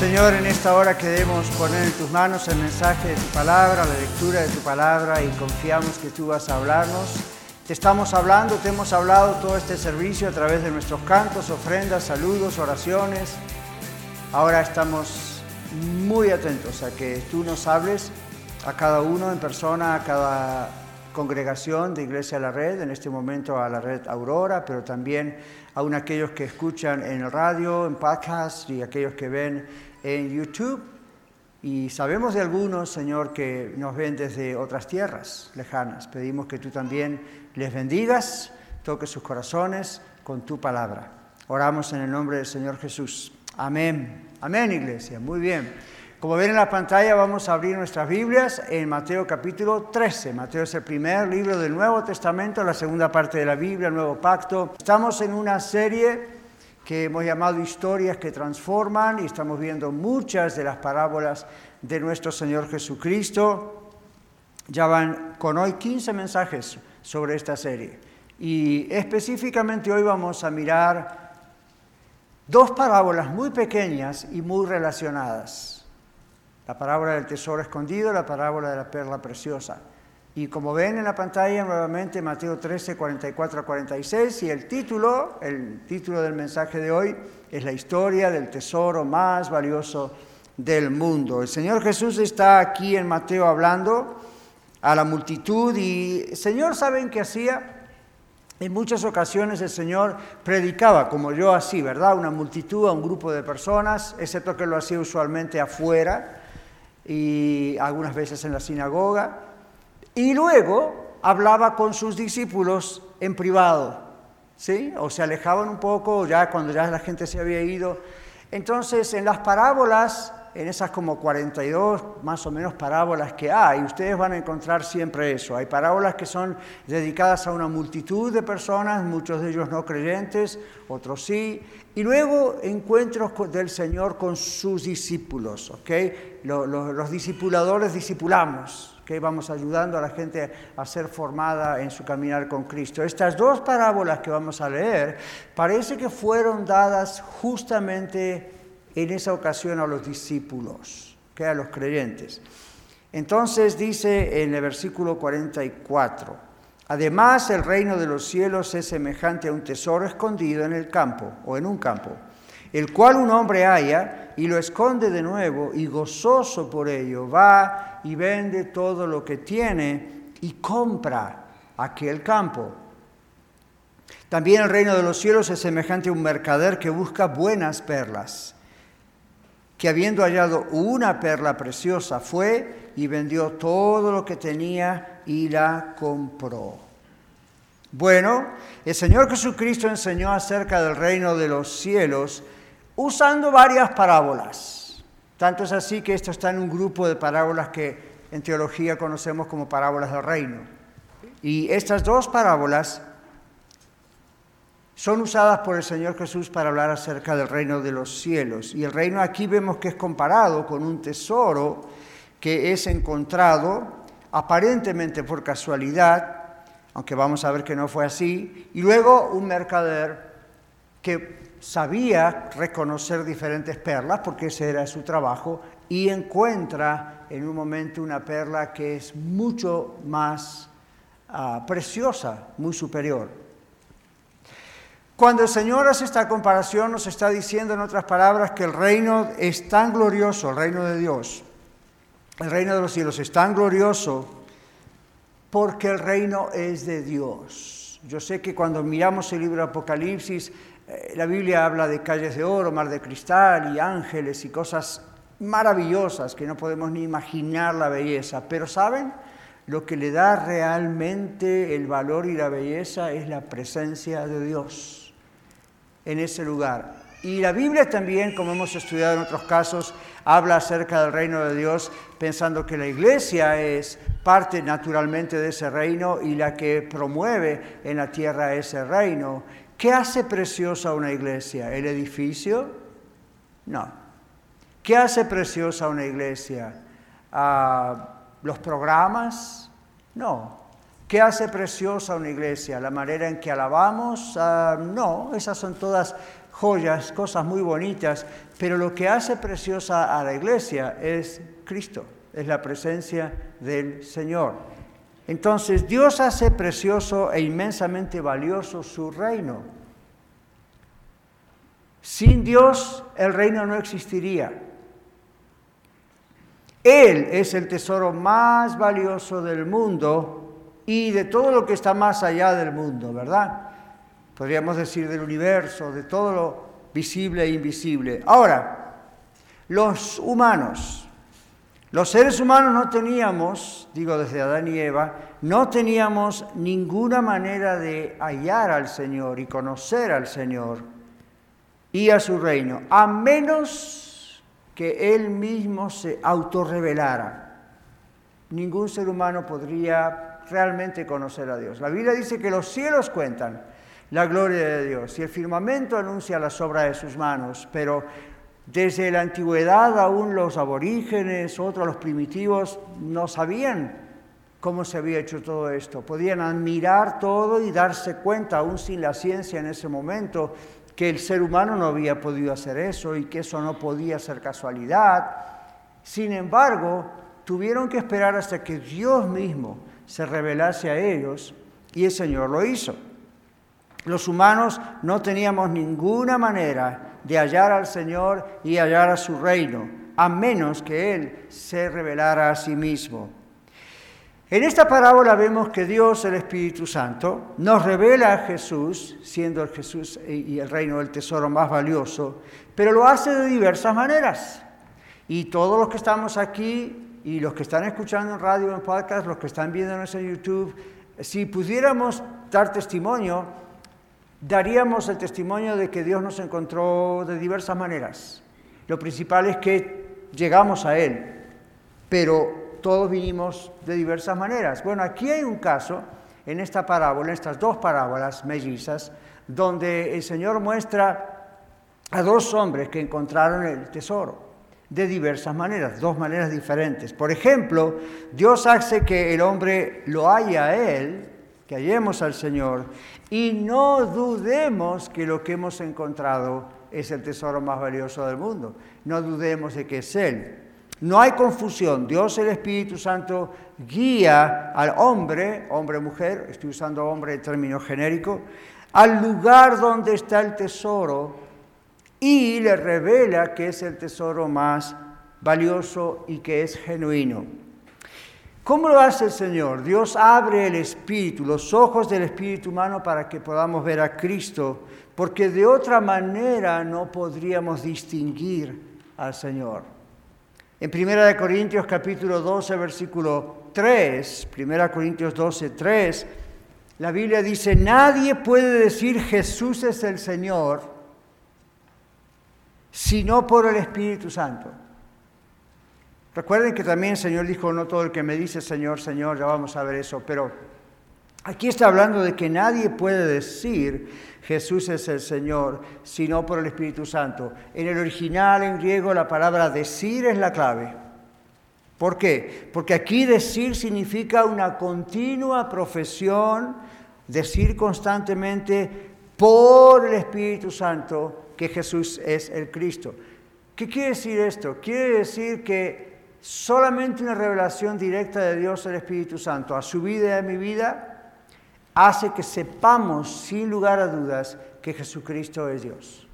Señor, en esta hora queremos poner en tus manos el mensaje de tu palabra, la lectura de tu palabra y confiamos que tú vas a hablarnos. Te estamos hablando, te hemos hablado todo este servicio a través de nuestros cantos, ofrendas, saludos, oraciones. Ahora estamos muy atentos a que tú nos hables a cada uno en persona, a cada congregación de Iglesia a la Red, en este momento a la Red Aurora, pero también a aquellos que escuchan en radio, en podcast y aquellos que ven en YouTube y sabemos de algunos, Señor, que nos ven desde otras tierras lejanas. Pedimos que tú también les bendigas, toques sus corazones con tu palabra. Oramos en el nombre del Señor Jesús. Amén. Amén, iglesia. Muy bien. Como ven en la pantalla, vamos a abrir nuestras Biblias en Mateo capítulo 13. Mateo es el primer libro del Nuevo Testamento, la segunda parte de la Biblia, el Nuevo Pacto. Estamos en una serie que hemos llamado historias que transforman y estamos viendo muchas de las parábolas de nuestro Señor Jesucristo. Ya van con hoy 15 mensajes sobre esta serie y específicamente hoy vamos a mirar dos parábolas muy pequeñas y muy relacionadas. La parábola del tesoro escondido, la parábola de la perla preciosa. Y como ven en la pantalla nuevamente Mateo 13, 44 a 46 y el título, el título del mensaje de hoy es la historia del tesoro más valioso del mundo. El Señor Jesús está aquí en Mateo hablando a la multitud y Señor, ¿saben qué hacía? En muchas ocasiones el Señor predicaba, como yo así, ¿verdad? Una multitud, a un grupo de personas, excepto que lo hacía usualmente afuera y algunas veces en la sinagoga. Y luego hablaba con sus discípulos en privado, ¿sí? O se alejaban un poco ya cuando ya la gente se había ido. Entonces, en las parábolas, en esas como 42 más o menos parábolas que hay, ustedes van a encontrar siempre eso. Hay parábolas que son dedicadas a una multitud de personas, muchos de ellos no creyentes, otros sí. Y luego encuentros del Señor con sus discípulos, ¿ok? Los, los discipuladores discipulamos, que vamos ayudando a la gente a ser formada en su caminar con Cristo. Estas dos parábolas que vamos a leer parece que fueron dadas justamente en esa ocasión a los discípulos, que a los creyentes. Entonces dice en el versículo 44, además el reino de los cielos es semejante a un tesoro escondido en el campo o en un campo el cual un hombre haya y lo esconde de nuevo y gozoso por ello va y vende todo lo que tiene y compra aquel campo. También el reino de los cielos es semejante a un mercader que busca buenas perlas, que habiendo hallado una perla preciosa fue y vendió todo lo que tenía y la compró. Bueno, el Señor Jesucristo enseñó acerca del reino de los cielos, usando varias parábolas. Tanto es así que esto está en un grupo de parábolas que en teología conocemos como parábolas del reino. Y estas dos parábolas son usadas por el Señor Jesús para hablar acerca del reino de los cielos. Y el reino aquí vemos que es comparado con un tesoro que es encontrado aparentemente por casualidad, aunque vamos a ver que no fue así, y luego un mercader que sabía reconocer diferentes perlas, porque ese era su trabajo, y encuentra en un momento una perla que es mucho más ah, preciosa, muy superior. Cuando el Señor hace esta comparación, nos está diciendo en otras palabras que el reino es tan glorioso, el reino de Dios, el reino de los cielos es tan glorioso porque el reino es de Dios. Yo sé que cuando miramos el libro de Apocalipsis, la Biblia habla de calles de oro, mar de cristal y ángeles y cosas maravillosas que no podemos ni imaginar la belleza. Pero ¿saben? Lo que le da realmente el valor y la belleza es la presencia de Dios en ese lugar. Y la Biblia también, como hemos estudiado en otros casos, habla acerca del reino de Dios pensando que la iglesia es parte naturalmente de ese reino y la que promueve en la tierra ese reino. ¿Qué hace preciosa una iglesia? ¿El edificio? No. ¿Qué hace preciosa una iglesia? Ah, ¿Los programas? No. ¿Qué hace preciosa una iglesia? ¿La manera en que alabamos? Ah, no, esas son todas joyas, cosas muy bonitas, pero lo que hace preciosa a la iglesia es Cristo, es la presencia del Señor. Entonces Dios hace precioso e inmensamente valioso su reino. Sin Dios el reino no existiría. Él es el tesoro más valioso del mundo y de todo lo que está más allá del mundo, ¿verdad? Podríamos decir del universo, de todo lo visible e invisible. Ahora, los humanos, los seres humanos no teníamos, digo desde Adán y Eva, no teníamos ninguna manera de hallar al Señor y conocer al Señor y a su reino, a menos que Él mismo se autorrevelara. Ningún ser humano podría realmente conocer a Dios. La Biblia dice que los cielos cuentan la gloria de Dios y el firmamento anuncia la obras de sus manos, pero desde la antigüedad aún los aborígenes, otros los primitivos, no sabían cómo se había hecho todo esto. Podían admirar todo y darse cuenta, aún sin la ciencia en ese momento, que el ser humano no había podido hacer eso y que eso no podía ser casualidad. Sin embargo, tuvieron que esperar hasta que Dios mismo se revelase a ellos y el Señor lo hizo. Los humanos no teníamos ninguna manera de hallar al Señor y hallar a su reino, a menos que Él se revelara a sí mismo. En esta parábola vemos que Dios, el Espíritu Santo, nos revela a Jesús, siendo el Jesús y el reino el tesoro más valioso, pero lo hace de diversas maneras. Y todos los que estamos aquí y los que están escuchando en radio, en podcast, los que están viéndonos en YouTube, si pudiéramos dar testimonio, daríamos el testimonio de que Dios nos encontró de diversas maneras. Lo principal es que llegamos a Él, pero todos vinimos de diversas maneras. Bueno, aquí hay un caso en esta parábola, en estas dos parábolas mellizas, donde el Señor muestra a dos hombres que encontraron el tesoro de diversas maneras, dos maneras diferentes. Por ejemplo, Dios hace que el hombre lo haya a Él, que hallemos al Señor, y no dudemos que lo que hemos encontrado es el tesoro más valioso del mundo. No dudemos de que es Él. No hay confusión. Dios el Espíritu Santo guía al hombre, hombre-mujer, estoy usando hombre en término genérico, al lugar donde está el tesoro y le revela que es el tesoro más valioso y que es genuino. ¿Cómo lo hace el Señor? Dios abre el espíritu, los ojos del espíritu humano para que podamos ver a Cristo, porque de otra manera no podríamos distinguir al Señor. En 1 Corintios capítulo 12, versículo 3, 1 Corintios 12, 3, la Biblia dice, nadie puede decir Jesús es el Señor sino por el Espíritu Santo. Recuerden que también el Señor dijo, no todo el que me dice Señor, Señor, ya vamos a ver eso, pero aquí está hablando de que nadie puede decir Jesús es el Señor, sino por el Espíritu Santo. En el original, en griego, la palabra decir es la clave. ¿Por qué? Porque aquí decir significa una continua profesión, decir constantemente por el Espíritu Santo que Jesús es el Cristo. ¿Qué quiere decir esto? Quiere decir que solamente una revelación directa de Dios el Espíritu Santo a su vida y a mi vida hace que sepamos sin lugar a dudas que Jesucristo es Dios,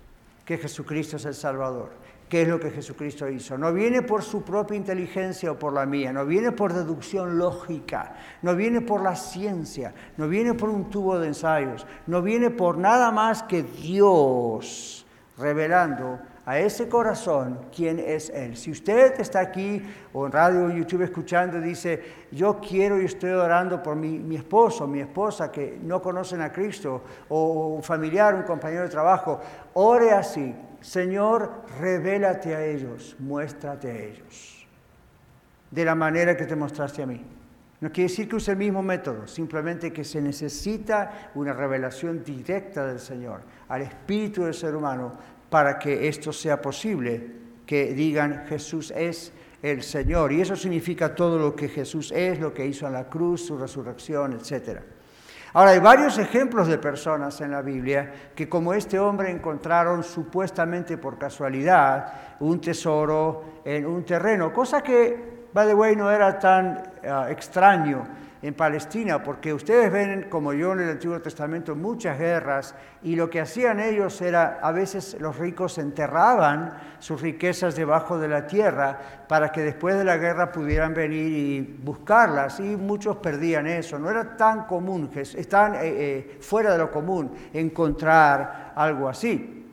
que Jesucristo es el Salvador, que es lo que Jesucristo hizo. No viene por su propia inteligencia o por la mía, no viene por deducción lógica, no viene por la ciencia, no viene por un tubo de ensayos, no viene por nada más que Dios revelando a ese corazón quién es Él. Si usted está aquí o en radio o YouTube escuchando dice, yo quiero y estoy orando por mi, mi esposo, mi esposa que no conocen a Cristo, o un familiar, un compañero de trabajo, ore así, Señor, revélate a ellos, muéstrate a ellos, de la manera que te mostraste a mí. No quiere decir que use el mismo método, simplemente que se necesita una revelación directa del Señor al espíritu del ser humano para que esto sea posible, que digan Jesús es el Señor. Y eso significa todo lo que Jesús es, lo que hizo en la cruz, su resurrección, etc. Ahora, hay varios ejemplos de personas en la Biblia que como este hombre encontraron supuestamente por casualidad un tesoro en un terreno, cosa que by the way, no era tan ah, extraño en Palestina, porque ustedes ven, como yo en el Antiguo Testamento, muchas guerras, y lo que hacían ellos era, a veces los ricos enterraban sus riquezas debajo de la tierra para que después de la guerra pudieran venir y buscarlas, y muchos perdían eso. No era tan común, están eh, eh, fuera de lo común encontrar algo así.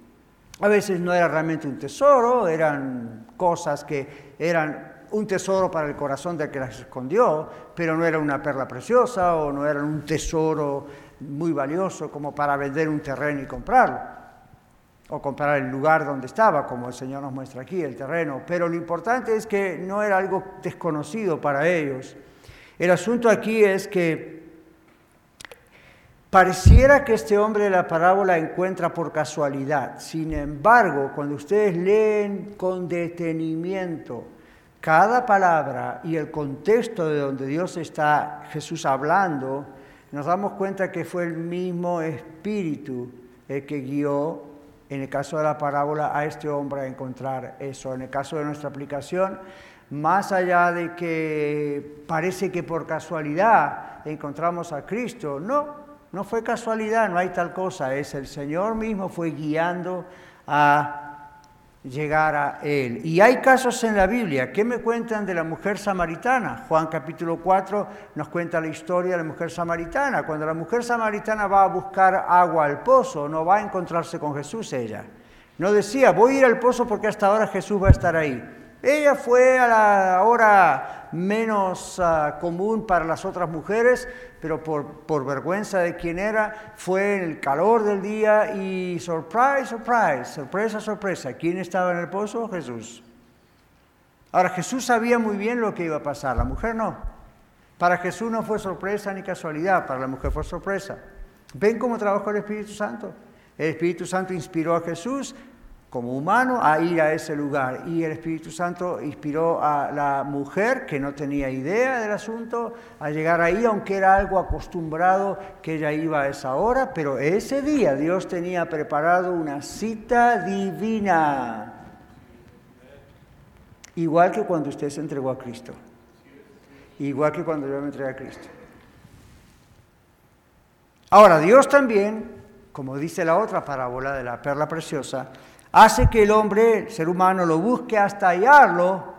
A veces no era realmente un tesoro, eran cosas que eran un tesoro para el corazón del que las escondió, pero no era una perla preciosa o no era un tesoro muy valioso como para vender un terreno y comprarlo, o comprar el lugar donde estaba, como el Señor nos muestra aquí, el terreno. Pero lo importante es que no era algo desconocido para ellos. El asunto aquí es que Pareciera que este hombre de la parábola encuentra por casualidad. Sin embargo, cuando ustedes leen con detenimiento cada palabra y el contexto de donde Dios está, Jesús hablando, nos damos cuenta que fue el mismo Espíritu el que guió, en el caso de la parábola, a este hombre a encontrar eso. En el caso de nuestra aplicación, más allá de que parece que por casualidad encontramos a Cristo, no, no fue casualidad, no hay tal cosa, es el Señor mismo fue guiando a llegar a Él. Y hay casos en la Biblia. ¿Qué me cuentan de la mujer samaritana? Juan capítulo 4 nos cuenta la historia de la mujer samaritana. Cuando la mujer samaritana va a buscar agua al pozo, no va a encontrarse con Jesús ella. No decía, voy a ir al pozo porque hasta ahora Jesús va a estar ahí. Ella fue a la hora menos ah, común para las otras mujeres, pero por, vergüenza de quién era, fue en el calor del día y surprise, surprise, sorpresa, sorpresa. ¿Quién estaba en el pozo? Jesús. Ahora Jesús sabía muy bien lo que iba a pasar, la mujer no. Para Jesús no fue sorpresa ni casualidad, para la mujer fue sorpresa. ¿Ven cómo trabajó el Espíritu Santo? El Espíritu Santo inspiró a Jesús como humano a ir a ese lugar. Y el Espíritu Santo inspiró a la mujer, que no tenía idea del asunto, a llegar ahí, aunque era algo acostumbrado que ella iba a esa hora, pero ese día Dios tenía preparado una cita divina. Igual que cuando usted se entregó a Cristo. Igual que cuando yo me entregué a Cristo. Ahora, Dios también, como dice la otra parábola de la perla preciosa, hace que el hombre, el ser humano, lo busque hasta hallarlo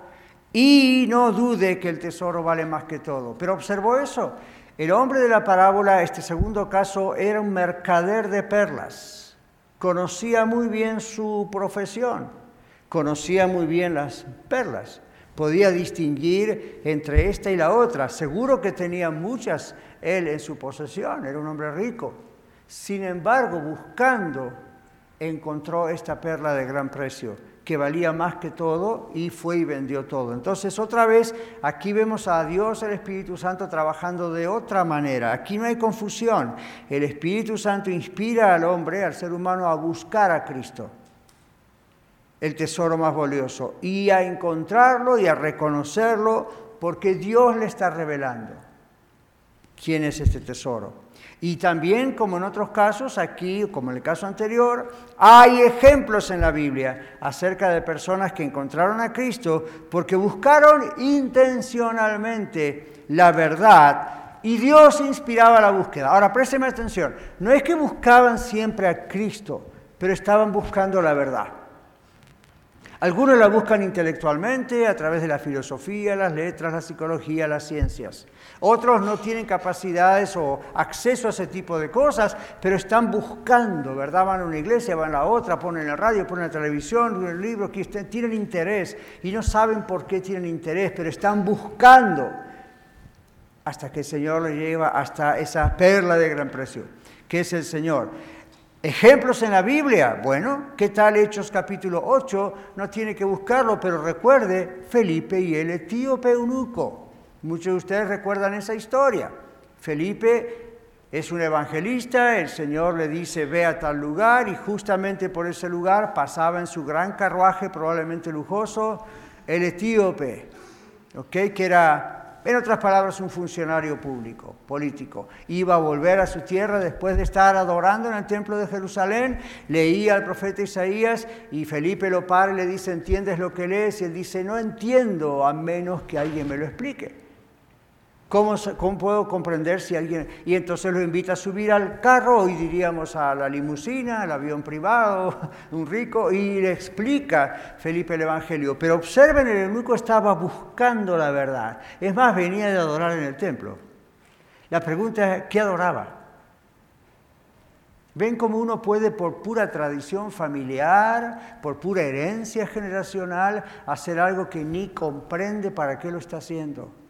y no dude que el tesoro vale más que todo. Pero observó eso. El hombre de la parábola, este segundo caso, era un mercader de perlas. Conocía muy bien su profesión, conocía muy bien las perlas. Podía distinguir entre esta y la otra. Seguro que tenía muchas él en su posesión, era un hombre rico. Sin embargo, buscando encontró esta perla de gran precio, que valía más que todo, y fue y vendió todo. Entonces, otra vez, aquí vemos a Dios, el Espíritu Santo, trabajando de otra manera. Aquí no hay confusión. El Espíritu Santo inspira al hombre, al ser humano, a buscar a Cristo, el tesoro más valioso, y a encontrarlo y a reconocerlo, porque Dios le está revelando quién es este tesoro. Y también, como en otros casos, aquí, como en el caso anterior, hay ejemplos en la Biblia acerca de personas que encontraron a Cristo porque buscaron intencionalmente la verdad y Dios inspiraba la búsqueda. Ahora, présteme atención, no es que buscaban siempre a Cristo, pero estaban buscando la verdad. Algunos la buscan intelectualmente a través de la filosofía, las letras, la psicología, las ciencias. Otros no tienen capacidades o acceso a ese tipo de cosas, pero están buscando, ¿verdad? Van a una iglesia, van a la otra, ponen la radio, ponen la televisión, ponen el libro, tienen interés y no saben por qué tienen interés, pero están buscando hasta que el Señor les lleva hasta esa perla de gran precio, que es el Señor. Ejemplos en la Biblia. Bueno, ¿qué tal Hechos capítulo 8? No tiene que buscarlo, pero recuerde Felipe y el etíope eunuco. Muchos de ustedes recuerdan esa historia. Felipe es un evangelista, el Señor le dice ve a tal lugar y justamente por ese lugar pasaba en su gran carruaje, probablemente lujoso, el etíope, que era en otras palabras, un funcionario público, político. Iba a volver a su tierra después de estar adorando en el templo de Jerusalén. Leía al profeta Isaías y Felipe lo para y le dice, ¿entiendes lo que lees? Y él dice, no entiendo a menos que alguien me lo explique. ¿Cómo, puedo comprender si alguien... Y entonces lo invita a subir al carro, hoy diríamos a la limusina, al avión privado, un rico, y le explica Felipe el Evangelio. Pero observen, el eunuco estaba buscando la verdad. Es más, venía de adorar en el templo. La pregunta es, ¿qué adoraba? ¿Ven cómo uno puede, por pura tradición familiar, por pura herencia generacional, hacer algo que ni comprende para qué lo está haciendo?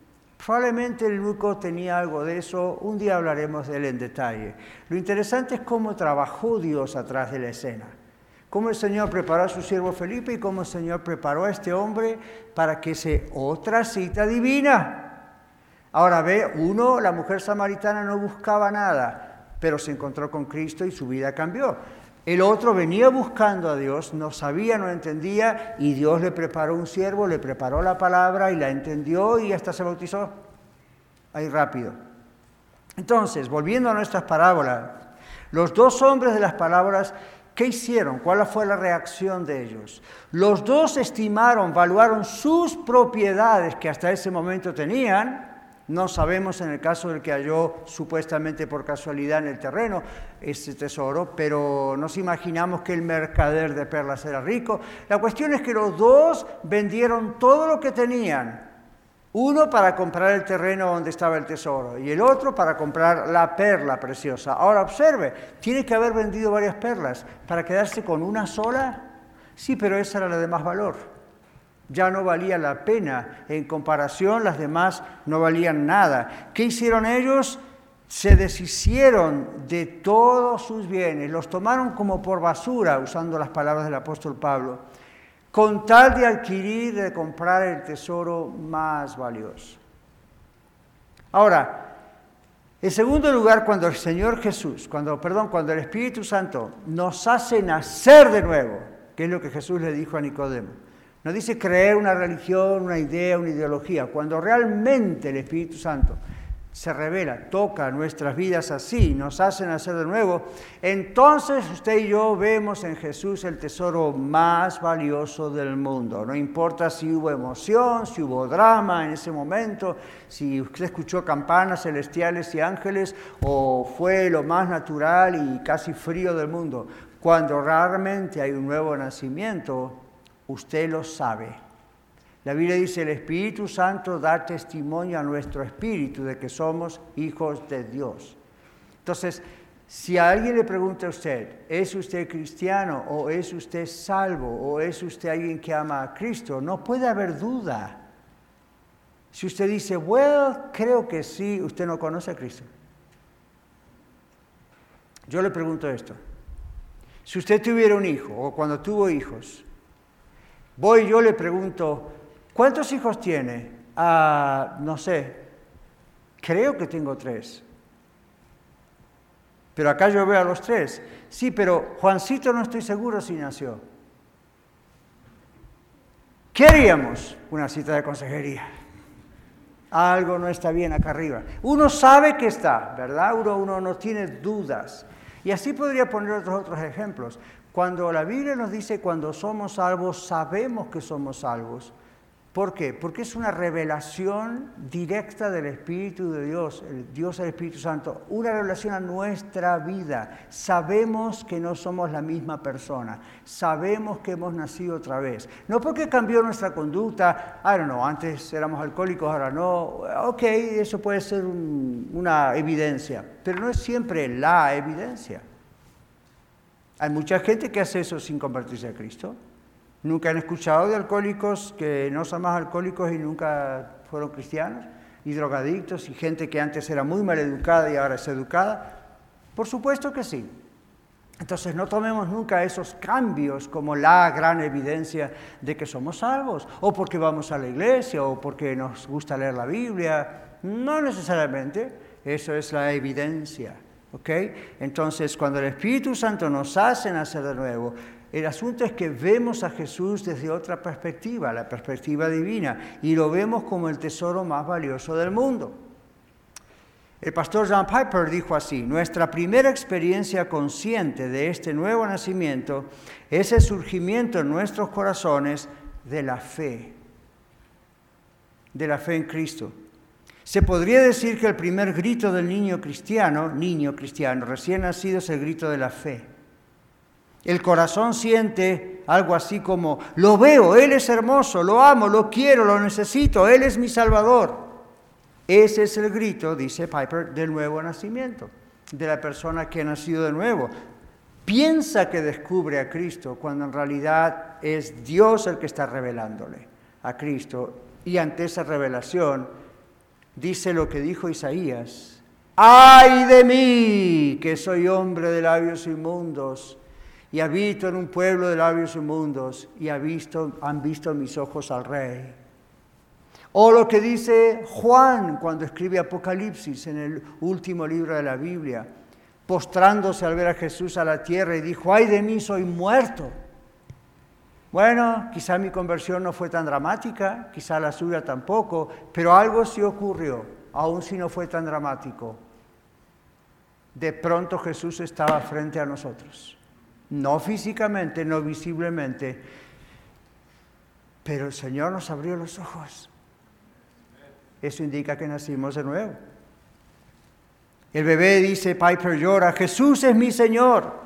Probablemente Luco tenía algo de eso, un día hablaremos de él en detalle. Lo interesante es cómo trabajó Dios atrás de la escena, cómo el Señor preparó a su siervo Felipe y cómo el Señor preparó a este hombre para que se otra cita divina. Ahora ve, uno, la mujer samaritana no buscaba nada, pero se encontró con Cristo y su vida cambió. El otro venía buscando a Dios, no sabía, no entendía, y Dios le preparó un siervo, le preparó la palabra y la entendió y hasta se bautizó. Ahí rápido. Entonces, volviendo a nuestras parábolas, los dos hombres de las palabras, ¿qué hicieron? ¿Cuál fue la reacción de ellos? Los dos estimaron, valuaron sus propiedades que hasta ese momento tenían, no sabemos en el caso del que halló supuestamente por casualidad en el terreno ese tesoro, pero nos imaginamos que el mercader de perlas era rico. La cuestión es que los dos vendieron todo lo que tenían. Uno para comprar el terreno donde estaba el tesoro y el otro para comprar la perla preciosa. Ahora observe, tiene que haber vendido varias perlas para quedarse con una sola. Sí, pero esa era la de más valor ya no valía la pena. En comparación, las demás no valían nada. ¿Qué hicieron ellos? Se deshicieron de todos sus bienes, los tomaron como por basura, usando las palabras del apóstol Pablo, con tal de adquirir, de comprar el tesoro más valioso. Ahora, en segundo lugar, cuando el Señor Jesús, cuando, perdón, cuando el Espíritu Santo nos hace nacer de nuevo, que es lo que Jesús le dijo a Nicodemo, no dice creer una religión, una idea, una ideología. Cuando realmente el Espíritu Santo se revela, toca nuestras vidas así, nos hace nacer de nuevo, entonces usted y yo vemos en Jesús el tesoro más valioso del mundo. No importa si hubo emoción, si hubo drama en ese momento, si usted escuchó campanas celestiales y ángeles o fue lo más natural y casi frío del mundo. Cuando realmente hay un nuevo nacimiento, Usted lo sabe. La Biblia dice, el Espíritu Santo da testimonio a nuestro espíritu de que somos hijos de Dios. Entonces, si a alguien le pregunta a usted, ¿es usted cristiano o es usted salvo o es usted alguien que ama a Cristo? No puede haber duda. Si usted dice, well, creo que sí, usted no conoce a Cristo. Yo le pregunto esto. Si usted tuviera un hijo o cuando tuvo hijos, Voy yo le pregunto, ¿cuántos hijos tiene? Ah, no sé, creo que tengo tres. Pero acá yo veo a los tres. Sí, pero Juancito no estoy seguro si nació. ¿Qué haríamos? Una cita de consejería. Algo no está bien acá arriba. Uno sabe que está, ¿verdad? Uno, uno no tiene dudas. Y así podría poner otros, otros ejemplos. Cuando la Biblia nos dice cuando somos salvos, sabemos que somos salvos. ¿Por qué? Porque es una revelación directa del Espíritu de Dios, el Dios el Espíritu Santo, una revelación a nuestra vida. Sabemos que no somos la misma persona, sabemos que hemos nacido otra vez. No porque cambió nuestra conducta, I don't know, antes éramos alcohólicos, ahora no, ok, eso puede ser una evidencia, pero no es siempre la evidencia. Hay mucha gente que hace eso sin convertirse a Cristo. Nunca han escuchado de alcohólicos que no son más alcohólicos y nunca fueron cristianos, y drogadictos, y gente que antes era muy mal educada y ahora es educada. Por supuesto que sí. Entonces no tomemos nunca esos cambios como la gran evidencia de que somos salvos, o porque vamos a la iglesia, o porque nos gusta leer la Biblia. No necesariamente, eso es la evidencia. Entonces cuando el Espíritu Santo nos hace nacer de nuevo, el asunto es que vemos a Jesús desde otra perspectiva, la perspectiva divina, y lo vemos como el tesoro más valioso del mundo. El pastor John Piper dijo así, nuestra primera experiencia consciente de este nuevo nacimiento es el surgimiento en nuestros corazones de la fe, de la fe en Cristo. Se podría decir que el primer grito del niño cristiano, niño cristiano, recién nacido, es el grito de la fe. El corazón siente algo así como, lo veo, Él es hermoso, lo amo, lo quiero, lo necesito, Él es mi Salvador. Ese es el grito, dice Piper, del nuevo nacimiento, de la persona que ha nacido de nuevo. Piensa que descubre a Cristo cuando en realidad es Dios el que está revelándole a Cristo. Y ante esa revelación dice lo que dijo Isaías, ay de mí que soy hombre de labios inmundos y habito en un pueblo de labios inmundos y han visto mis ojos al rey. O lo que dice Juan cuando escribe Apocalipsis en el último libro de la Biblia, postrándose al ver a Jesús a la tierra y dijo, ay de mí, soy muerto. Bueno, quizá mi conversión no fue tan dramática, quizá la suya tampoco, pero algo sí ocurrió, aun si no fue tan dramático. De pronto Jesús estaba frente a nosotros, no físicamente, no visiblemente, pero el Señor nos abrió los ojos eso indica que nacimos de nuevo. El bebé dice, Piper llora, Jesús es mi Señor.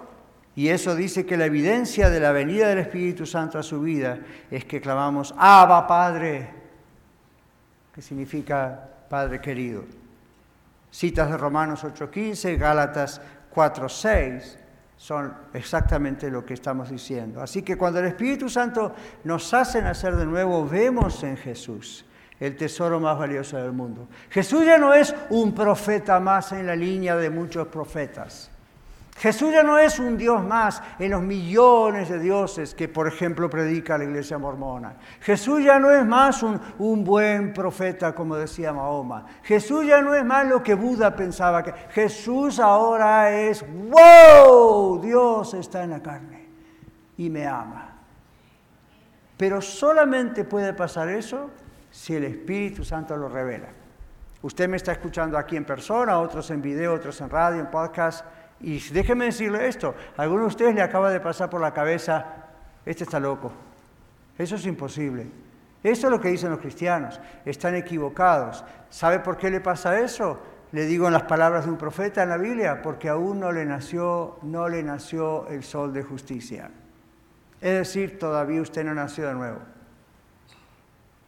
Y eso dice que la evidencia de la venida del Espíritu Santo a su vida es que clamamos, Abba Padre, que significa Padre querido. Citas de Romanos 8:15, Gálatas 4:6 son exactamente lo que estamos diciendo. Así que cuando el Espíritu Santo nos hace nacer de nuevo, vemos en Jesús el tesoro más valioso del mundo. Jesús ya no es un profeta más en la línea de muchos profetas. Jesús ya no es un Dios más en los millones de dioses que, por ejemplo, predica la iglesia mormona. Jesús ya no es más un, buen profeta, como decía Mahoma. Jesús ya no es más lo que Buda pensaba que. Jesús ahora es, wow, Dios está en la carne y me ama. Pero solamente puede pasar eso si el Espíritu Santo lo revela. Usted me está escuchando aquí en persona, otros en video, otros en radio, en podcast. Y déjeme decirle esto, a alguno de ustedes le acaba de pasar por la cabeza, este está loco. Eso es imposible. Eso es lo que dicen los cristianos. Están equivocados. ¿Sabe por qué le pasa eso? Le digo en las palabras de un profeta en la Biblia, porque aún no le nació, no le nació el sol de justicia. Es decir, todavía usted no nació de nuevo.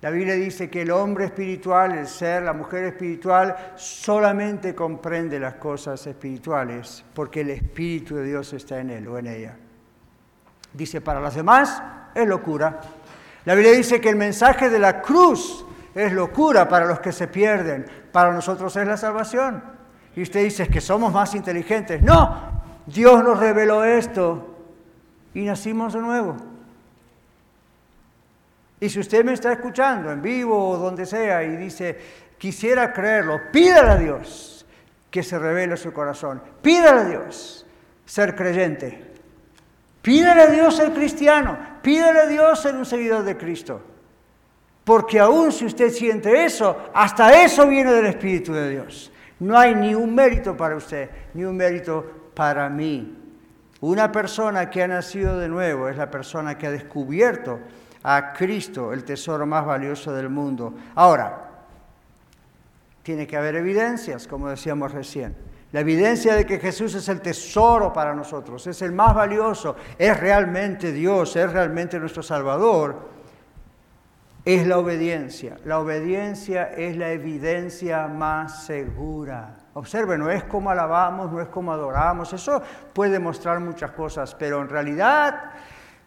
La Biblia dice que el hombre espiritual, el ser, la mujer espiritual, solamente comprende las cosas espirituales porque el Espíritu de Dios está en él o en ella. Dice, para los demás es locura. La Biblia dice que el mensaje de la cruz es locura para los que se pierden, para nosotros es la salvación. Y usted dice que somos más inteligentes. No, Dios nos reveló esto y nacimos de nuevo. Y si usted me está escuchando en vivo o donde sea y dice, quisiera creerlo, pídale a Dios que se revele su corazón. Pídale a Dios ser creyente. Pídale a Dios ser cristiano. Pídale a Dios ser un seguidor de Cristo. Porque aún si usted siente eso, hasta eso viene del Espíritu de Dios. No hay ni un mérito para usted, ni un mérito para mí. Una persona que ha nacido de nuevo es la persona que ha descubierto a Cristo, el tesoro más valioso del mundo. Ahora, tiene que haber evidencias, como decíamos recién. La evidencia de que Jesús es el tesoro para nosotros, es el más valioso, es realmente Dios, es realmente nuestro Salvador, es la obediencia. La obediencia es la evidencia más segura. Observe, no es como alabamos, no es como adoramos, eso puede mostrar muchas cosas, pero en realidad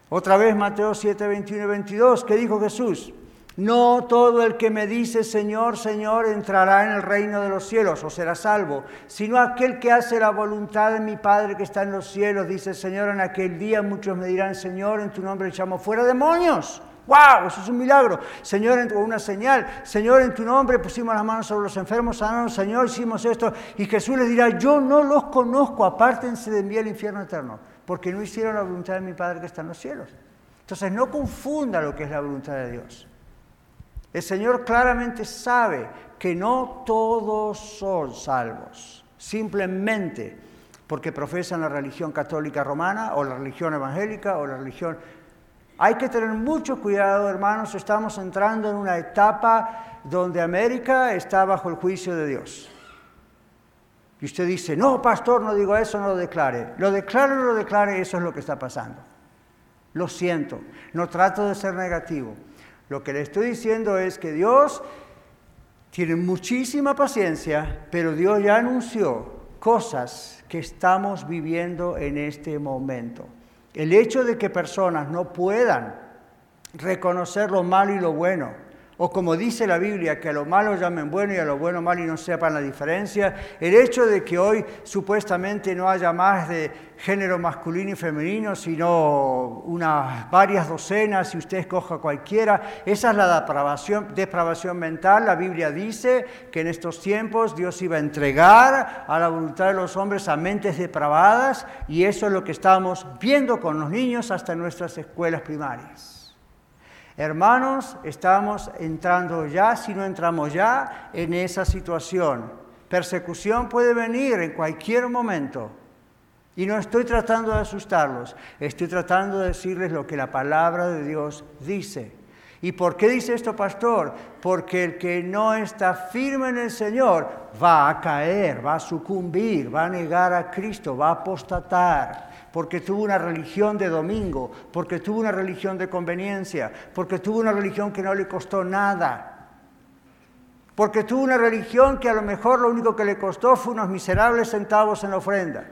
otra vez Mateo 7, 21 y 22, ¿qué dijo Jesús? No todo el que me dice Señor, Señor entrará en el reino de los cielos o será salvo, sino aquel que hace la voluntad de mi Padre que está en los cielos. Dice Señor, en aquel día muchos me dirán, Señor, en tu nombre echamos fuera demonios. ¡Wow! Eso es un milagro. Señor, en una señal. Señor, en tu nombre pusimos las manos sobre los enfermos, sanamos, Señor, hicimos esto. Y Jesús les dirá, yo no los conozco, apártense de mí al infierno eterno, porque no hicieron la voluntad de mi Padre que está en los cielos. Entonces, no confunda lo que es la voluntad de Dios. El Señor claramente sabe que no todos son salvos, simplemente porque profesan la religión católica romana o la religión evangélica o la religión... Hay que tener mucho cuidado, hermanos, estamos entrando en una etapa donde América está bajo el juicio de Dios. Y usted dice, no, pastor, no digo eso, no lo declare. Lo declare o lo declare, eso es lo que está pasando. Lo siento, no trato de ser negativo. Lo que le estoy diciendo es que Dios tiene muchísima paciencia, pero Dios ya anunció cosas que estamos viviendo en este momento. El hecho de que personas no puedan reconocer lo malo y lo bueno, o como dice la Biblia, que a lo malo llamen bueno y a lo bueno malo y no sepan la diferencia. El hecho de que hoy supuestamente no haya más de género masculino y femenino, sino unas varias docenas, si usted escoja cualquiera, esa es la depravación, depravación mental. La Biblia dice que en estos tiempos Dios iba a entregar a la voluntad de los hombres a mentes depravadas y eso es lo que estamos viendo con los niños hasta en nuestras escuelas primarias. Hermanos, estamos entrando ya, si no entramos ya, en esa situación. Persecución puede venir en cualquier momento. Y no estoy tratando de asustarlos, estoy tratando de decirles lo que la palabra de Dios dice. ¿Y por qué dice esto, pastor? Porque el que no está firme en el Señor va a caer, va a sucumbir, va a negar a Cristo, va a apostatar porque tuvo una religión de domingo, porque tuvo una religión de conveniencia, porque tuvo una religión que no le costó nada, porque tuvo una religión que a lo mejor lo único que le costó fue unos miserables centavos en la ofrenda,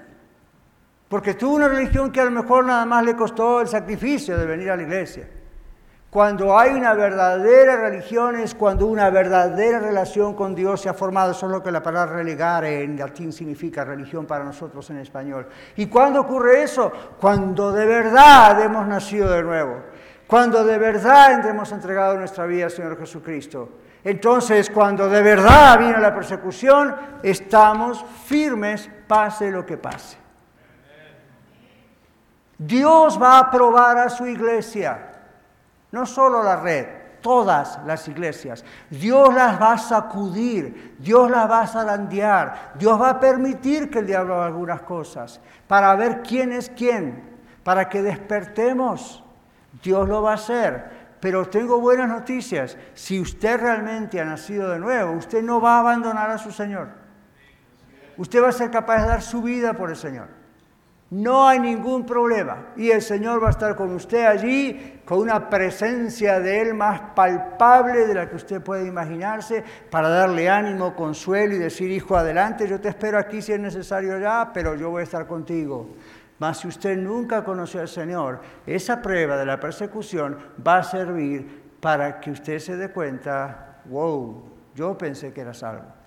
porque tuvo una religión que a lo mejor nada más le costó el sacrificio de venir a la iglesia. Cuando hay una verdadera religión es cuando una verdadera relación con Dios se ha formado. Eso es lo que la palabra relegar en latín significa religión para nosotros en español. ¿Y cuándo ocurre eso? Cuando de verdad hemos nacido de nuevo. Cuando de verdad hemos entregado nuestra vida al Señor Jesucristo. Entonces, cuando de verdad viene la persecución, estamos firmes, pase lo que pase. Dios va a probar a su iglesia. No solo la red, todas las iglesias. Dios las va a sacudir, Dios las va a zarandear, Dios va a permitir que el diablo haga algunas cosas para ver quién es quién, para que despertemos. Dios lo va a hacer. Pero tengo buenas noticias. Si usted realmente ha nacido de nuevo, usted no va a abandonar a su Señor. Usted va a ser capaz de dar su vida por el Señor. No hay ningún problema. Y el Señor va a estar con usted allí, con una presencia de Él más palpable de la que usted puede imaginarse, para darle ánimo, consuelo y decir, hijo, adelante, yo te espero aquí si es necesario ya, pero yo voy a estar contigo. Mas si usted nunca conoció al Señor, esa prueba de la persecución va a servir para que usted se dé cuenta, wow, yo pensé que era salvo.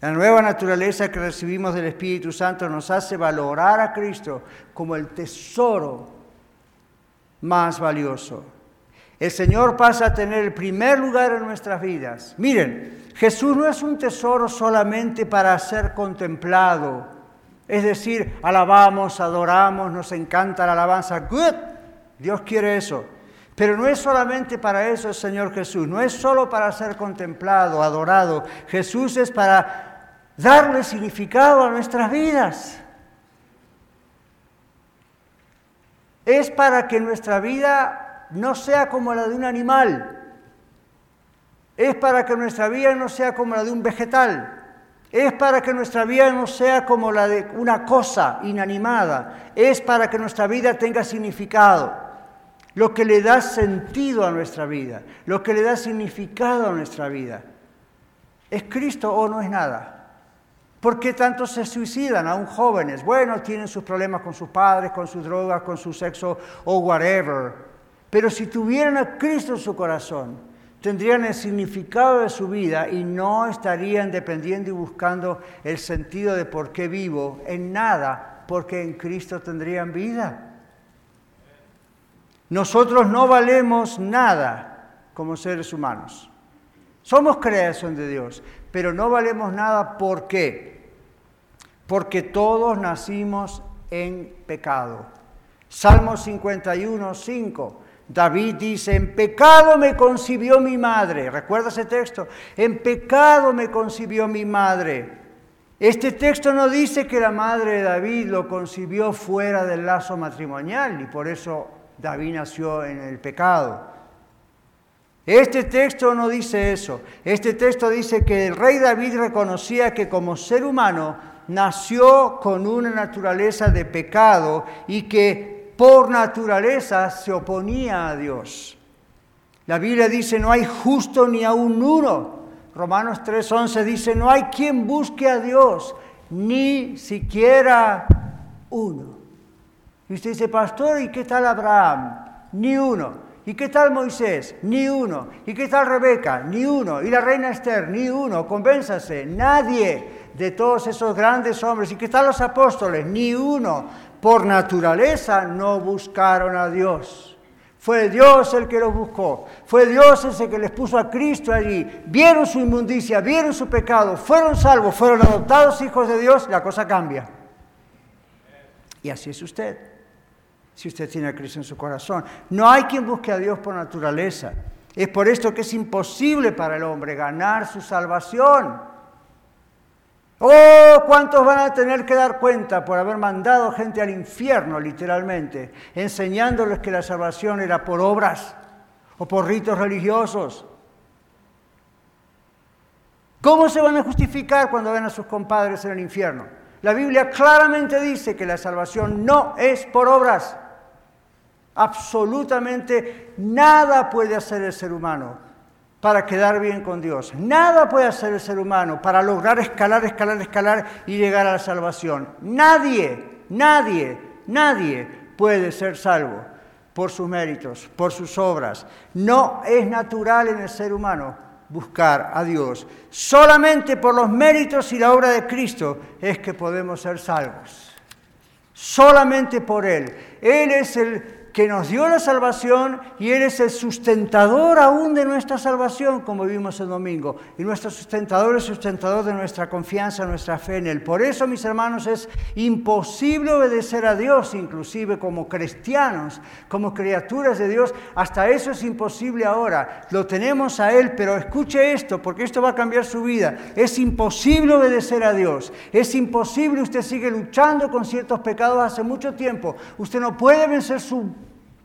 La nueva naturaleza que recibimos del Espíritu Santo nos hace valorar a Cristo como el tesoro más valioso. El Señor pasa a tener el primer lugar en nuestras vidas. Miren, Jesús no es un tesoro solamente para ser contemplado. Es decir, alabamos, adoramos, nos encanta la alabanza. Good. Dios quiere eso. Pero no es solamente para eso el Señor Jesús, no es solo para ser contemplado, adorado. Jesús es para darle significado a nuestras vidas. Es para que nuestra vida no sea como la de un animal. Es para que nuestra vida no sea como la de un vegetal. Es para que nuestra vida no sea como la de una cosa inanimada. Es para que nuestra vida tenga significado. Lo que le da sentido a nuestra vida. Lo que le da significado a nuestra vida. ¿Es Cristo o no es nada? ¿Por qué tantos se suicidan, aún jóvenes? Bueno, tienen sus problemas con sus padres, con sus drogas, con su sexo o whatever. Pero si tuvieran a Cristo en su corazón, tendrían el significado de su vida y no estarían dependiendo y buscando el sentido de por qué vivo en nada, porque en Cristo tendrían vida. Nosotros no valemos nada como seres humanos. Somos creación de Dios, pero no valemos nada. ¿Por qué? Porque todos nacimos en pecado. Salmo 51, 5. David dice, en pecado me concibió mi madre. ¿Recuerda ese texto? En pecado me concibió mi madre. Este texto no dice que la madre de David lo concibió fuera del lazo matrimonial y por eso David nació en el pecado. Este texto no dice eso. Este texto dice que el rey David reconocía que como ser humano nació con una naturaleza de pecado y que por naturaleza se oponía a Dios. La Biblia dice, no hay justo ni aún uno. Romanos 3:11 dice, no hay quien busque a Dios, ni siquiera uno. Y usted dice, pastor, ¿y qué tal Abraham? Ni uno. ¿Y qué tal Moisés? Ni uno. ¿Y qué tal Rebeca? Ni uno. ¿Y la reina Esther? Ni uno. Convénzase, nadie de todos esos grandes hombres. ¿Y qué tal los apóstoles? Ni uno. Por naturaleza no buscaron a Dios. Fue Dios el que los buscó. Fue Dios ese que les puso a Cristo allí. Vieron su inmundicia, vieron su pecado, fueron salvos, fueron adoptados hijos de Dios. La cosa cambia. Y así es usted si usted tiene a Cristo en su corazón. No hay quien busque a Dios por naturaleza. Es por esto que es imposible para el hombre ganar su salvación. Oh, ¿cuántos van a tener que dar cuenta por haber mandado gente al infierno, literalmente, enseñándoles que la salvación era por obras o por ritos religiosos? ¿Cómo se van a justificar cuando ven a sus compadres en el infierno? La Biblia claramente dice que la salvación no es por obras. Absolutamente nada puede hacer el ser humano para quedar bien con Dios. Nada puede hacer el ser humano para lograr escalar, escalar, escalar y llegar a la salvación. Nadie, nadie, nadie puede ser salvo por sus méritos, por sus obras. No es natural en el ser humano buscar a Dios. Solamente por los méritos y la obra de Cristo es que podemos ser salvos. Solamente por Él. Él es el que nos dio la salvación y Él es el sustentador aún de nuestra salvación, como vimos el domingo. Y nuestro sustentador es sustentador de nuestra confianza, nuestra fe en Él. Por eso, mis hermanos, es imposible obedecer a Dios, inclusive como cristianos, como criaturas de Dios. Hasta eso es imposible ahora. Lo tenemos a Él, pero escuche esto, porque esto va a cambiar su vida. Es imposible obedecer a Dios. Es imposible, usted sigue luchando con ciertos pecados hace mucho tiempo. Usted no puede vencer su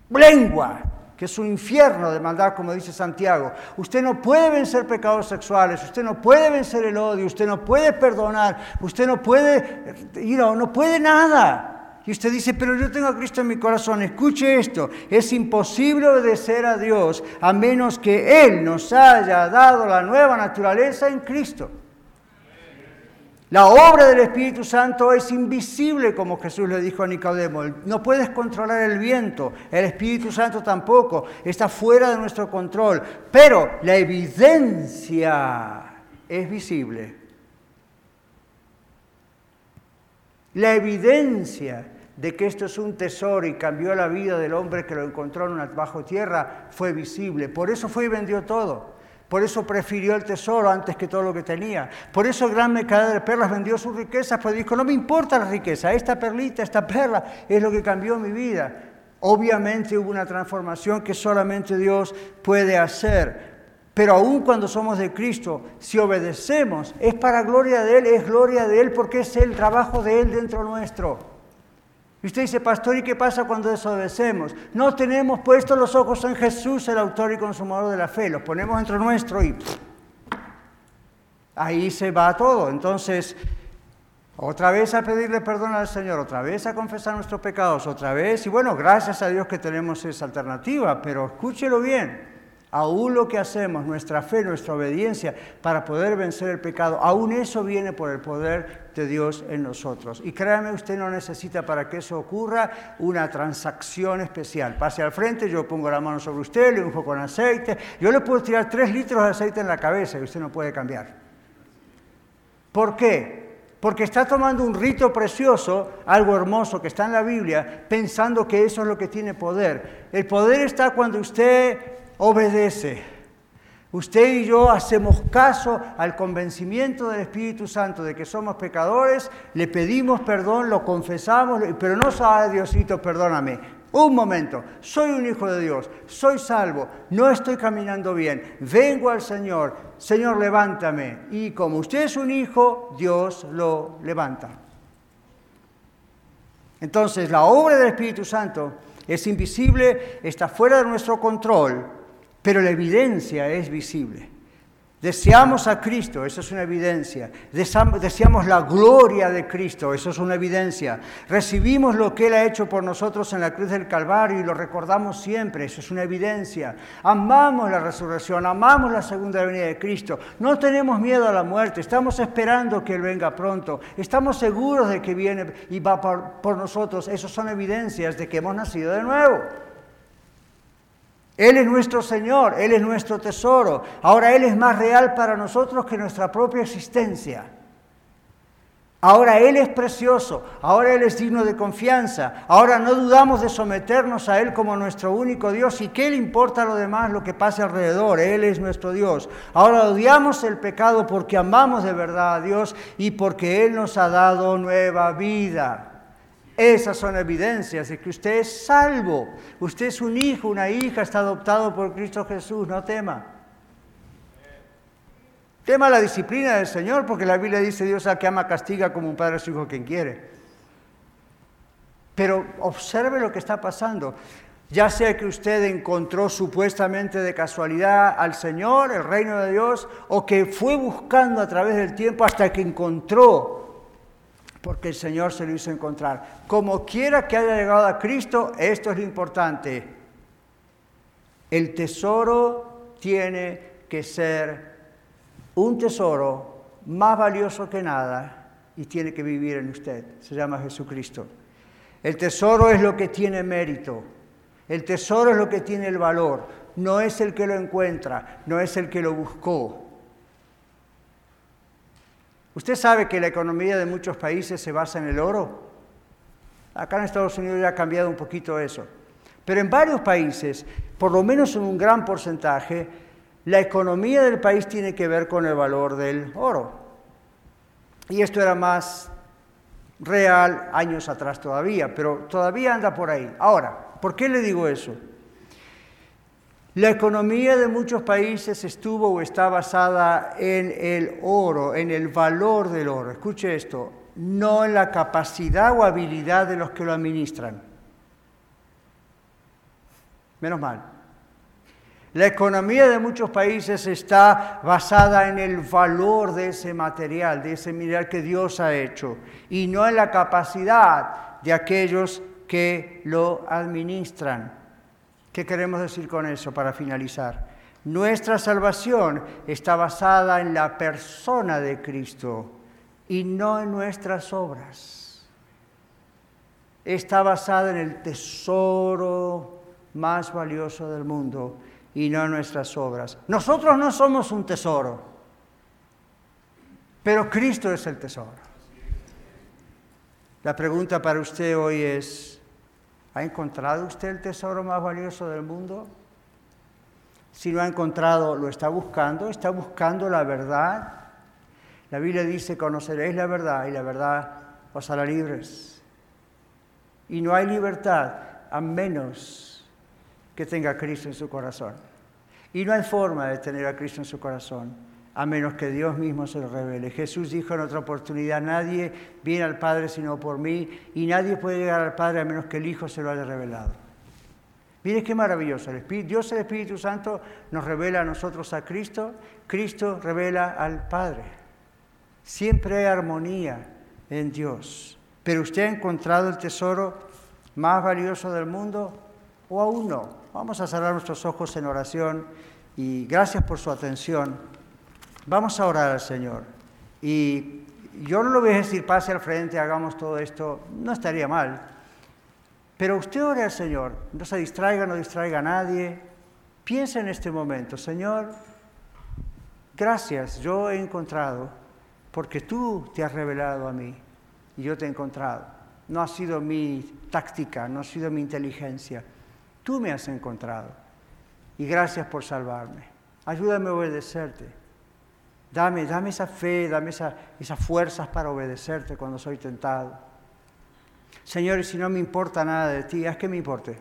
lengua, que es un infierno de maldad, como dice Santiago. Usted no puede vencer pecados sexuales, usted no puede vencer el odio, usted no puede perdonar, usted no puede ir no puede nada. Y usted dice, pero yo tengo a Cristo en mi corazón. Escuche esto, es imposible obedecer a Dios a menos que Él nos haya dado la nueva naturaleza en Cristo. La obra del Espíritu Santo es invisible, como Jesús le dijo a Nicodemo. No puedes controlar el viento, el Espíritu Santo tampoco, está fuera de nuestro control. Pero la evidencia es visible. La evidencia de que esto es un tesoro y cambió la vida del hombre que lo encontró en una bajo tierra fue visible. Por eso fue y vendió todo. Por eso prefirió el tesoro antes que todo lo que tenía. Por eso el gran mercader de perlas vendió sus riquezas, pues dijo, no me importa la riqueza, esta perlita, esta perla es lo que cambió mi vida. Obviamente hubo una transformación que solamente Dios puede hacer. Pero aun cuando somos de Cristo, si obedecemos, es para gloria de Él, es gloria de Él porque es el trabajo de Él dentro nuestro. Y usted dice, pastor, ¿y qué pasa cuando desobedecemos? No tenemos puestos los ojos en Jesús, el autor y consumador de la fe. Los ponemos entre nuestro y ahí se va todo. Entonces, otra vez a pedirle perdón al Señor, otra vez a confesar nuestros pecados, otra vez. Y bueno, gracias a Dios que tenemos esa alternativa, pero escúchelo bien. Aún lo que hacemos, nuestra fe, nuestra obediencia para poder vencer el pecado, aún eso viene por el poder de Dios en nosotros. Y créame, usted no necesita para que eso ocurra una transacción especial. Pase al frente, yo pongo la mano sobre usted, le unjo con aceite. Yo le puedo tirar tres litros de aceite en la cabeza y usted no puede cambiar. ¿Por qué? Porque está tomando un rito precioso, algo hermoso que está en la Biblia, pensando que eso es lo que tiene poder. El poder está cuando usted obedece. Usted y yo hacemos caso al convencimiento del Espíritu Santo de que somos pecadores, le pedimos perdón, lo confesamos, pero no sabe Diosito, perdóname. Un momento, soy un hijo de Dios, soy salvo, no estoy caminando bien, vengo al Señor, Señor, levántame. Y como usted es un hijo, Dios lo levanta. Entonces, la obra del Espíritu Santo es invisible, está fuera de nuestro control, pero la evidencia es visible. Deseamos a Cristo, eso es una evidencia. Deseamos la gloria de Cristo, eso es una evidencia. Recibimos lo que Él ha hecho por nosotros en la cruz del Calvario y lo recordamos siempre, eso es una evidencia. Amamos la resurrección, amamos la segunda venida de Cristo. No tenemos miedo a la muerte, estamos esperando que Él venga pronto. Estamos seguros de que viene y va por, nosotros. Esas son evidencias de que hemos nacido de nuevo. Él es nuestro Señor, Él es nuestro tesoro. Ahora Él es más real para nosotros que nuestra propia existencia. Ahora Él es precioso, ahora Él es digno de confianza, ahora no dudamos de someternos a Él como nuestro único Dios y qué le importa lo demás, lo que pase alrededor, Él es nuestro Dios. Ahora odiamos el pecado porque amamos de verdad a Dios y porque Él nos ha dado nueva vida. Esas son evidencias de que usted es salvo. Usted es un hijo, una hija, está adoptado por Cristo Jesús. No tema. Tema la disciplina del Señor, porque la Biblia dice Dios al que ama castiga como un padre a su hijo quien quiere. Pero observe lo que está pasando. Ya sea que usted encontró supuestamente de casualidad al Señor, el reino de Dios, o que fue buscando a través del tiempo hasta que encontró porque el Señor se lo hizo encontrar. Como quiera que haya llegado a Cristo, esto es lo importante. El tesoro tiene que ser un tesoro más valioso que nada y tiene que vivir en usted. Se llama Jesucristo. El tesoro es lo que tiene mérito. El tesoro es lo que tiene el valor. No es el que lo encuentra, no es el que lo buscó. Usted sabe que la economía de muchos países se basa en el oro. Acá en Estados Unidos ya ha cambiado un poquito eso. Pero en varios países, por lo menos en un gran porcentaje, la economía del país tiene que ver con el valor del oro. Y esto era más real años atrás todavía, pero todavía anda por ahí. Ahora, ¿por qué le digo eso? La economía de muchos países estuvo o está basada en el oro, en el valor del oro. Escuche esto, no en la capacidad o habilidad de los que lo administran. Menos mal. La economía de muchos países está basada en el valor de ese material, de ese mineral que Dios ha hecho, y no en la capacidad de aquellos que lo administran. ¿Qué queremos decir con eso para finalizar? Nuestra salvación está basada en la persona de Cristo y no en nuestras obras. Está basada en el tesoro más valioso del mundo y no en nuestras obras. Nosotros no somos un tesoro, pero Cristo es el tesoro. La pregunta para usted hoy es, ¿Ha encontrado usted el tesoro más valioso del mundo? Si no ha encontrado, lo está buscando, está buscando la verdad. La Biblia dice, conoceréis la verdad y la verdad os hará libres. Y no hay libertad a menos que tenga a Cristo en su corazón. Y no hay forma de tener a Cristo en su corazón a menos que Dios mismo se lo revele. Jesús dijo en otra oportunidad, nadie viene al Padre sino por mí, y nadie puede llegar al Padre a menos que el Hijo se lo haya revelado. Mire qué maravilloso. Dios el Espíritu Santo nos revela a nosotros a Cristo, Cristo revela al Padre. Siempre hay armonía en Dios. Pero usted ha encontrado el tesoro más valioso del mundo o aún no. Vamos a cerrar nuestros ojos en oración y gracias por su atención. Vamos a orar al Señor. Y yo no lo voy a decir, pase al frente, hagamos todo esto, no estaría mal. Pero usted ore al Señor, no se distraiga, no distraiga a nadie. Piensa en este momento, Señor, gracias, yo he encontrado, porque tú te has revelado a mí y yo te he encontrado. No ha sido mi táctica, no ha sido mi inteligencia. Tú me has encontrado. Y gracias por salvarme. Ayúdame a obedecerte. Dame, dame esa fe, dame esas fuerzas para obedecerte cuando soy tentado. Señor, si no me importa nada de ti, haz que me importe.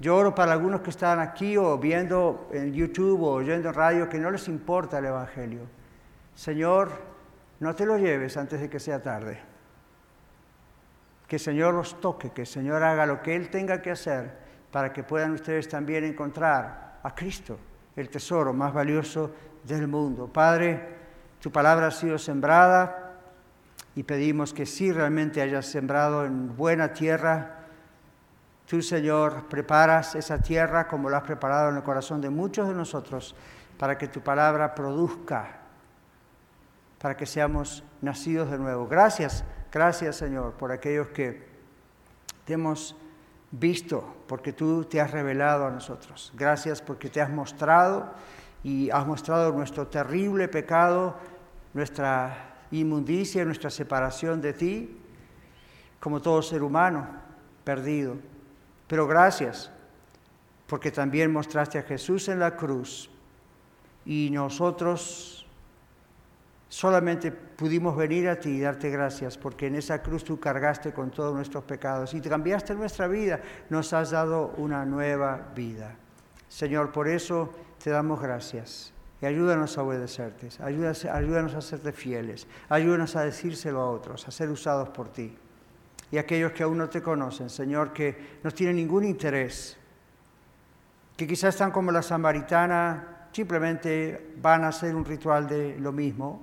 Yo oro para algunos que están aquí o viendo en YouTube o oyendo en radio que no les importa el Evangelio. Señor, no te lo lleves antes de que sea tarde. Que el Señor los toque, que el Señor haga lo que Él tenga que hacer para que puedan ustedes también encontrar a Cristo, el tesoro más valioso del mundo. Padre, tu palabra ha sido sembrada y pedimos que sí realmente hayas sembrado en buena tierra. Tú, Señor, preparas esa tierra como lo has preparado en el corazón de muchos de nosotros para que tu palabra produzca, para que seamos nacidos de nuevo. Gracias, gracias, Señor, por aquellos que te hemos visto, porque tú te has revelado a nosotros. Gracias porque te has mostrado y has mostrado nuestro terrible pecado, nuestra inmundicia, nuestra separación de ti, como todo ser humano perdido. Pero gracias, porque también mostraste a Jesús en la cruz y nosotros solamente pudimos venir a ti y darte gracias, porque en esa cruz tú cargaste con todos nuestros pecados y cambiaste nuestra vida, nos has dado una nueva vida. Señor, por eso te damos gracias. Y ayúdanos a obedecerte, ayúdanos, a serte fieles, ayúdanos a decírselo a otros, a ser usados por ti. Y aquellos que aún no te conocen, Señor, que no tienen ningún interés, que quizás están como la samaritana, simplemente van a hacer un ritual de lo mismo,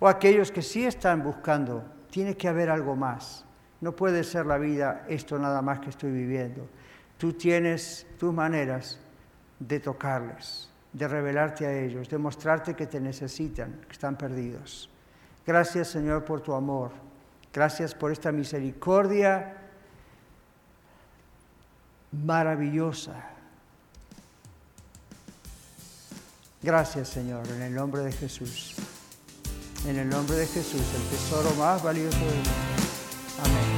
o aquellos que sí están buscando, tiene que haber algo más. No puede ser la vida esto nada más que estoy viviendo. Tú tienes tus maneras de tocarles, de revelarte a ellos, de mostrarte que te necesitan, que están perdidos. Gracias Señor por tu amor. Gracias por esta misericordia maravillosa. Gracias Señor, en el nombre de Jesús. En el nombre de Jesús, el tesoro más valioso del mundo. Amén.